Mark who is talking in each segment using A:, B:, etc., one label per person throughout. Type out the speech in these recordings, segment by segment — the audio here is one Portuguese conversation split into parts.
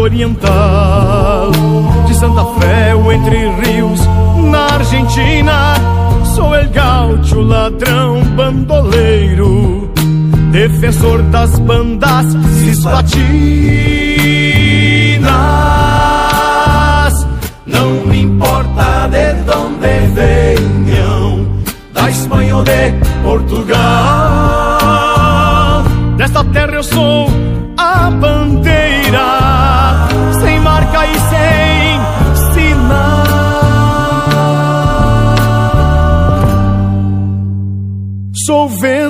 A: oriental. De Santa Fé, o Entre Rios, na Argentina. Sou el ladrão, bandoleiro. Defensor das bandas cislatinas. Não me importa de onde venham, da Espanha ou de Portugal.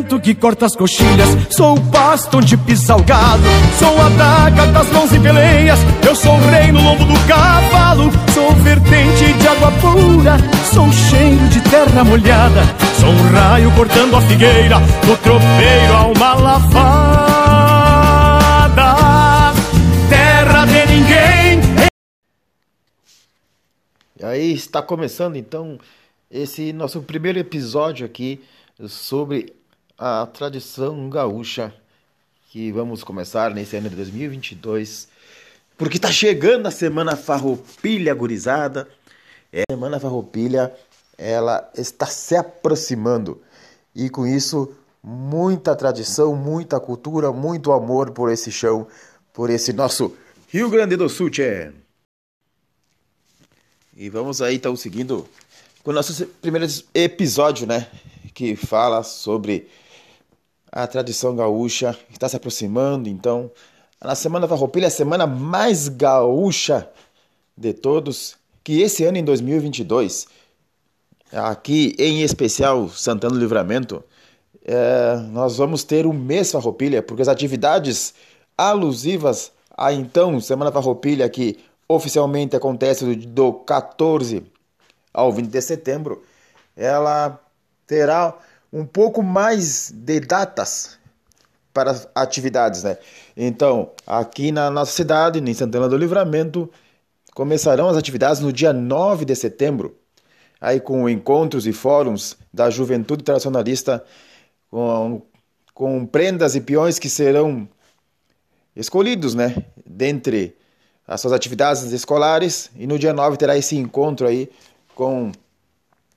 A: Vento que corta as coxilhas, sou o pasto onde pisa o gado, sou a daga das mãos e peleias, eu sou o rei no lombo do cavalo, sou vertente de água pura, sou cheiro de terra molhada, sou um raio cortando a figueira, do tropeiro a uma lavada, terra de ninguém.
B: E aí está começando então esse nosso primeiro episódio aqui sobre a tradição gaúcha que vamos começar nesse ano de 2022, porque está chegando a Semana Farroupilha gurizada. É, a Semana Farroupilha, ela está se aproximando e com isso muita tradição, muita cultura, muito amor por esse chão, por esse nosso Rio Grande do Sul, tchê. E vamos aí, então, seguindo com o nosso primeiro episódio, né? Que fala sobre a tradição gaúcha está se aproximando. Então, na Semana Farroupilha, a semana mais gaúcha de todos, que esse ano, em 2022, aqui em especial Santana do Livramento, é, nós vamos ter o mês Farroupilha, porque as atividades alusivas a então Semana Farroupilha, que oficialmente acontece do, do 14 ao 20 de setembro, ela terá um pouco mais de datas para atividades, né? Então, aqui na nossa cidade, em Santana do Livramento, começarão as atividades no dia 9 de setembro, aí com encontros e fóruns da juventude tradicionalista, com, com prendas e peões que serão escolhidos, né? Dentre as suas atividades escolares, e no dia 9 terá esse encontro aí com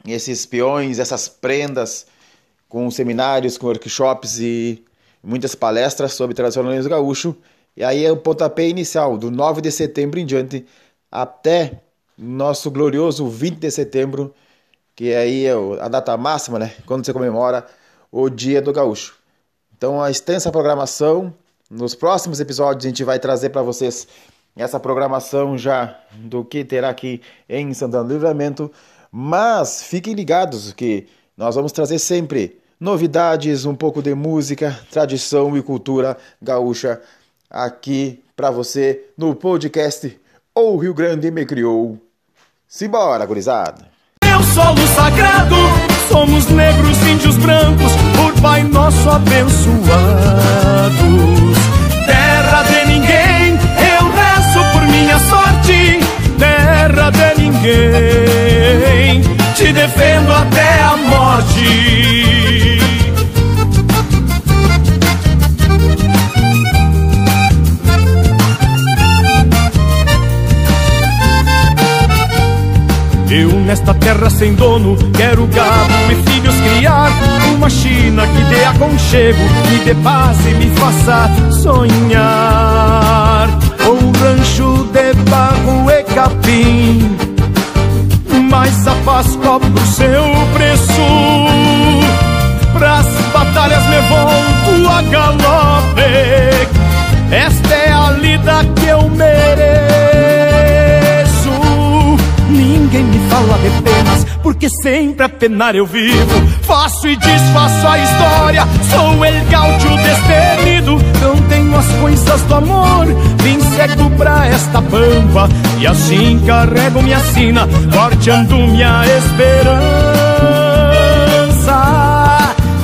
B: esses peões, essas prendas, com seminários, com workshops e muitas palestras sobre tradicionalismo gaúcho. E aí é o pontapé inicial, do 9 de setembro em diante, até nosso glorioso 20 de setembro, que aí é a data máxima, né? Quando você comemora o Dia do Gaúcho. Então, a extensa programação. Nos próximos episódios, a gente vai trazer para vocês essa programação já do que terá aqui em Santana do Livramento. Mas fiquem ligados que nós vamos trazer sempre novidades, um pouco de música, tradição e cultura gaúcha aqui para você no podcast O Rio Grande Me Criou. Simbora, gurizada!
A: Meu solo sagrado, somos negros, índios brancos, por Pai Nosso abençoados. Nesta terra sem dono. Quero gado e filhos criar. Uma China que dê aconchego, me dê paz e me faça sonhar. Um rancho de barro e capim. Mas a paz porque sempre a penar eu vivo. Faço e desfaço a história, sou el gaúcho destemido. Não tenho as coisas do amor, vim cego pra esta pampa. E assim carrego minha sina, corteando minha esperança.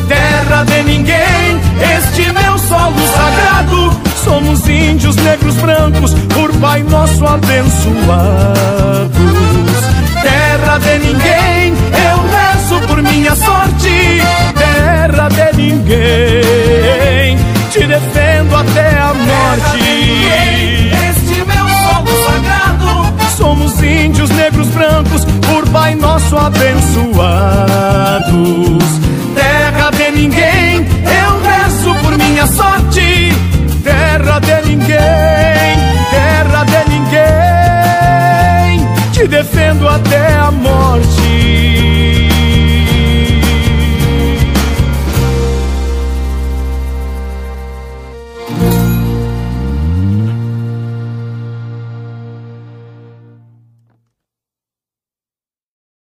A: Terra de ninguém, este meu solo sagrado. Somos índios, negros, brancos, por Pai Nosso abençoados terra de ninguém, abençoados. Terra de ninguém, eu rezo por minha sorte. Terra de ninguém, terra de ninguém. Te defendo até